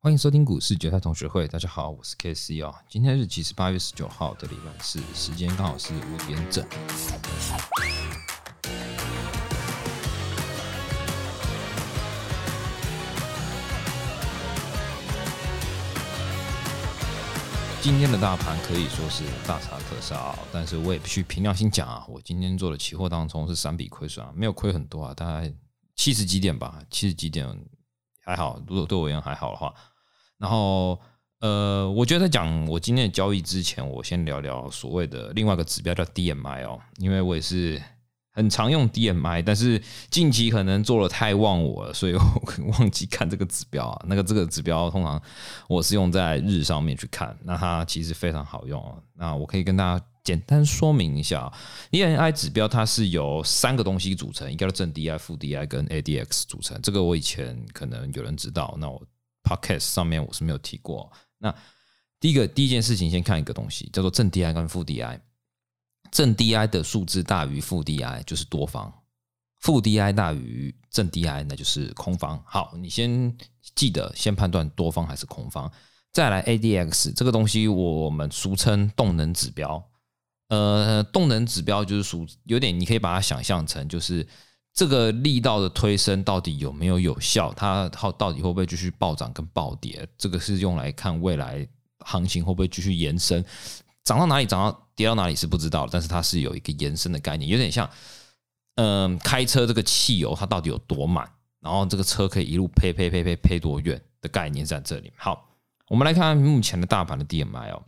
欢迎收听股市韭菜同学会，大家好，我是 K C 哦。今天日期是八月十九号的礼拜四，时间刚好是五点整。今天的大盘可以说是大杀特杀，但是我也必须凭良心讲啊，我今天做的期货当中是三笔亏损啊，没有亏很多啊，大概七十几点吧，七十几点还好，如果对我而言还好的话。然后呃，我觉得在讲我今天的交易之前，我先聊聊所谓的另外一个指标叫 DMI 哦，因为我也是。很常用 DMI，但是近期可能做的太忘我了，所以我忘记看这个指标啊。那个这个指标通常我是用在日上面去看，那它其实非常好用啊。那我可以跟大家简单说明一下，DMI 指标它是由三个东西组成，一个叫正 DI、负 DI 跟 ADX 组成。这个我以前可能有人知道，那我 Podcast 上面我是没有提过。那第一个第一件事情，先看一个东西，叫做正 DI 跟负 DI。正 DI 的数字大于负 DI 就是多方，负 DI 大于正 DI 那就是空方。好，你先记得先判断多方还是空方，再来 ADX 这个东西我们俗称动能指标。呃，动能指标就是属有点，你可以把它想象成就是这个力道的推升到底有没有有效，它好到底会不会继续暴涨跟暴跌，这个是用来看未来行情会不会继续延伸。涨到哪里，涨到跌到哪里是不知道，但是它是有一个延伸的概念，有点像，嗯，开车这个汽油它到底有多满，然后这个车可以一路呸呸呸呸呸多远的概念在这里。好，我们来看目前的大盘的 DMI 哦，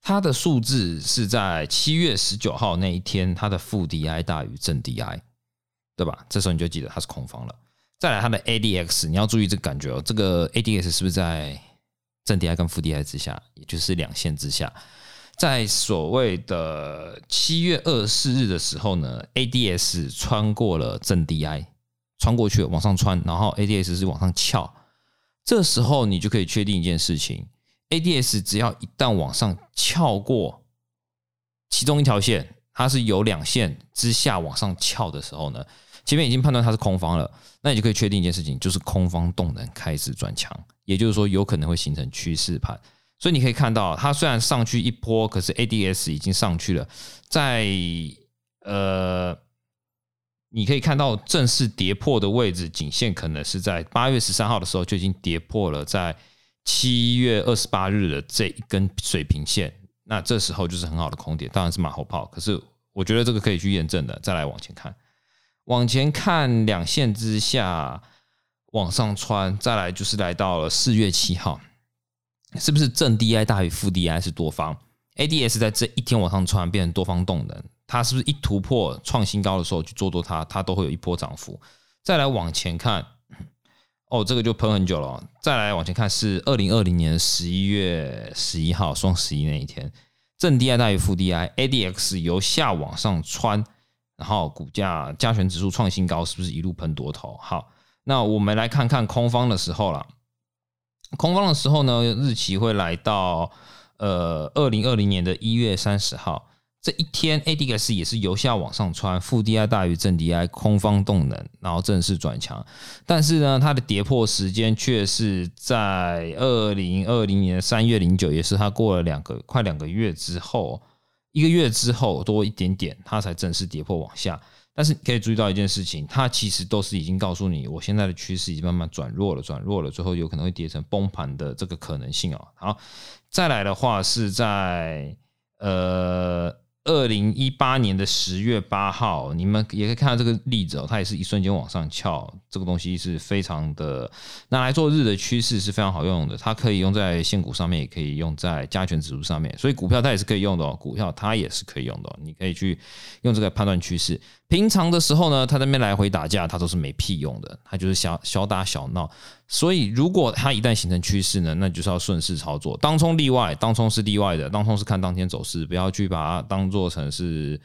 它的数字是在七月十九号那一天，它的负 DI 大于正 DI，对吧？这时候你就记得它是空方了。再来它的 ADX，你要注意这个感觉哦，这个 ADX 是不是在？正 DI 跟负 DI 之下，也就是两线之下，在所谓的七月二十四日的时候呢，ADS 穿过了正 DI，穿过去往上穿，然后 ADS 是往上翘，这时候你就可以确定一件事情：ADS 只要一旦往上翘过其中一条线，它是有两线之下往上翘的时候呢，前面已经判断它是空方了，那你就可以确定一件事情，就是空方动能开始转强。也就是说，有可能会形成趋势盘，所以你可以看到，它虽然上去一波，可是 ADS 已经上去了，在呃，你可以看到正式跌破的位置，颈线可能是在八月十三号的时候就已经跌破了，在七月二十八日的这一根水平线，那这时候就是很好的空点，当然是马后炮，可是我觉得这个可以去验证的。再来往前看，往前看两线之下。往上穿，再来就是来到了四月七号，是不是正 DI 大于负 DI 是多方？ADS 在这一天往上穿变成多方动能，它是不是一突破创新高的时候去做多它，它都会有一波涨幅？再来往前看，哦，这个就喷很久了。再来往前看是二零二零年十一月十一号双十一那一天，正 DI 大于负 DI，ADX 由下往上穿，然后股价加权指数创新高，是不是一路喷多头？好。那我们来看看空方的时候了。空方的时候呢，日期会来到呃二零二零年的一月三十号这一天，ADX 也是由下往上穿，负 DI 大于正 DI，空方动能，然后正式转强。但是呢，它的跌破时间却是在二零二零年三月零九，也是它过了两个快两个月之后，一个月之后多一点点，它才正式跌破往下。但是可以注意到一件事情，它其实都是已经告诉你，我现在的趋势已经慢慢转弱了，转弱了，最后有可能会跌成崩盘的这个可能性哦。好，再来的话是在呃。二零一八年的十月八号，你们也可以看到这个例子哦，它也是一瞬间往上翘，这个东西是非常的拿来做日的趋势是非常好用的，它可以用在现股上面，也可以用在加权指数上面，所以股票它也是可以用的哦，股票它也是可以用的，你可以去用这个判断趋势。平常的时候呢，它那边来回打架，它都是没屁用的，它就是小小打小闹。所以，如果它一旦形成趋势呢，那就是要顺势操作。当冲例外，当冲是例外的，当冲是看当天走势，不要去把它当做做成是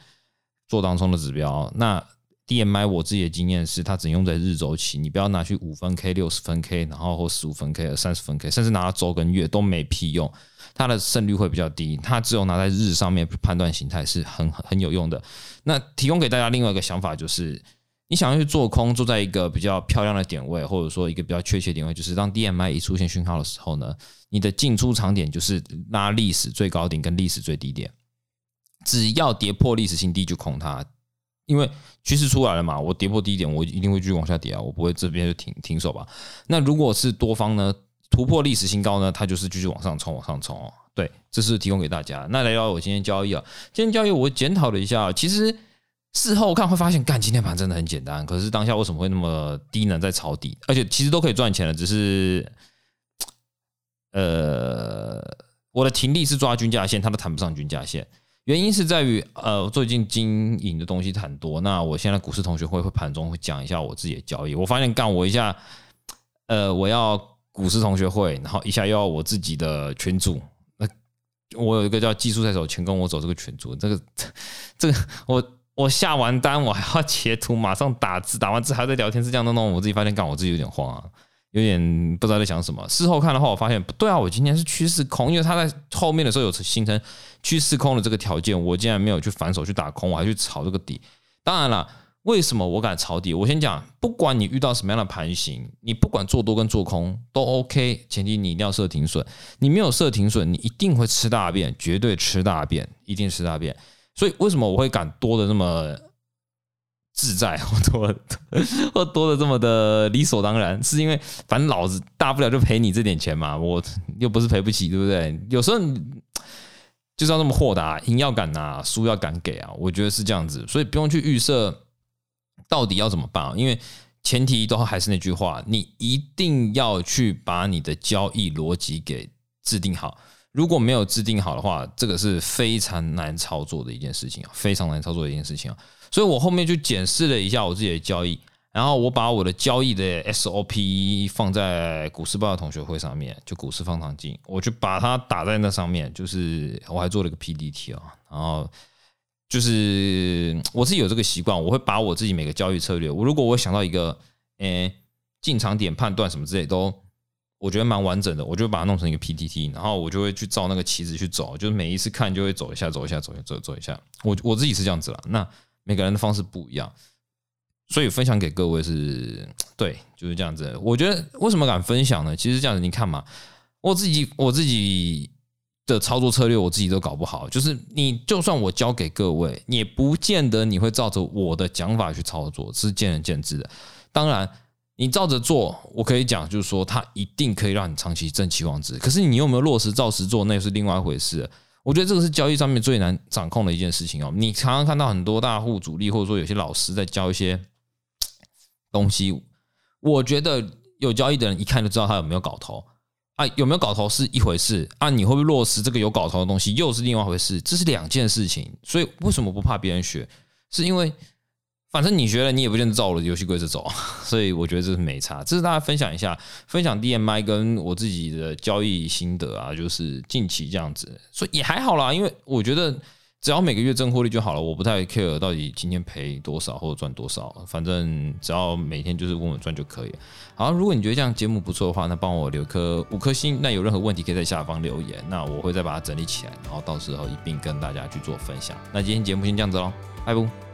做当冲的指标。那 DMI 我自己的经验是，它只用在日周期，你不要拿去五分 K、六十分 K，然后或十五分 K、三十分 K，甚至拿到周跟月都没屁用，它的胜率会比较低。它只有拿在日上面判断形态是很很有用的。那提供给大家另外一个想法就是。你想要去做空，坐在一个比较漂亮的点位，或者说一个比较确切点位，就是当 DMI 一出现讯号的时候呢，你的进出场点就是拉历史最高点跟历史最低点，只要跌破历史新低就空它，因为趋势出来了嘛，我跌破低点，我一定会继续往下跌啊，我不会这边就停停手吧。那如果是多方呢，突破历史新高呢，它就是继续往上冲，往上冲哦。对，这是提供给大家。那来到我今天交易啊，今天交易我检讨了一下，其实。事后看会发现，干今天盘真的很简单。可是当下为什么会那么低呢？在抄底，而且其实都可以赚钱的，只是，呃，我的停利是抓均价线，它都谈不上均价线。原因是在于，呃，最近经营的东西很多。那我现在股市同学会会盘中会讲一下我自己的交易。我发现干我一下，呃，我要股市同学会，然后一下又要我自己的群主。那我有一个叫技术在手，全跟我走这个群主，这个这个我。我下完单，我还要截图，马上打字，打完字还在聊天，是这样弄弄。我自己发现，干我自己有点慌啊，有点不知道在想什么。事后看的话，我发现不对啊，我今天是趋势空，因为它在后面的时候有形成趋势空的这个条件，我竟然没有去反手去打空，我还去炒这个底。当然了，为什么我敢炒底？我先讲，不管你遇到什么样的盘形，你不管做多跟做空都 OK，前提你一定要设停损。你没有设停损，你一定会吃大便，绝对吃大便，一定吃大便。所以为什么我会敢多的那么自在，或多或多的这么的理所当然？是因为反正老子大不了就赔你这点钱嘛，我又不是赔不起，对不对？有时候就是要那么豁达，赢要敢拿，输要敢给啊！我觉得是这样子，所以不用去预设到底要怎么办，因为前提都还是那句话，你一定要去把你的交易逻辑给制定好。如果没有制定好的话，这个是非常难操作的一件事情啊，非常难操作的一件事情啊。所以我后面就检视了一下我自己的交易，然后我把我的交易的 SOP 放在股市报的同学会上面，就股市方糖镜，我就把它打在那上面，就是我还做了个 PDT 啊，然后就是我自己有这个习惯，我会把我自己每个交易策略，我如果我想到一个，诶进场点判断什么之类都。我觉得蛮完整的，我就把它弄成一个 PPT，然后我就会去照那个旗子去走，就是每一次看就会走一下，走一下，走一走走一下。我我自己是这样子了，那每个人的方式不一样，所以分享给各位是对，就是这样子。我觉得为什么敢分享呢？其实这样子，你看嘛，我自己我自己的操作策略，我自己都搞不好。就是你就算我教给各位，也不见得你会照着我的讲法去操作，是见仁见智的。当然。你照着做，我可以讲，就是说它一定可以让你长期正期望值。可是你有没有落实照实做，那又是另外一回事。我觉得这个是交易上面最难掌控的一件事情哦。你常常看到很多大户主力，或者说有些老师在教一些东西，我觉得有交易的人一看就知道他有没有搞头啊，有没有搞头是一回事啊，你会不会落实这个有搞头的东西又是另外一回事，这是两件事情。所以为什么不怕别人学？是因为。反正你学了，你也不见得照我的游戏规则走，所以我觉得这是没差。这是大家分享一下，分享 DMI 跟我自己的交易心得啊，就是近期这样子，所以也还好啦。因为我觉得只要每个月挣获利就好了，我不太 care 到底今天赔多少或者赚多少，反正只要每天就是稳稳赚就可以。好，如果你觉得这样节目不错的话，那帮我留颗五颗星。那有任何问题可以在下方留言，那我会再把它整理起来，然后到时候一并跟大家去做分享。那今天节目先这样子喽，拜拜。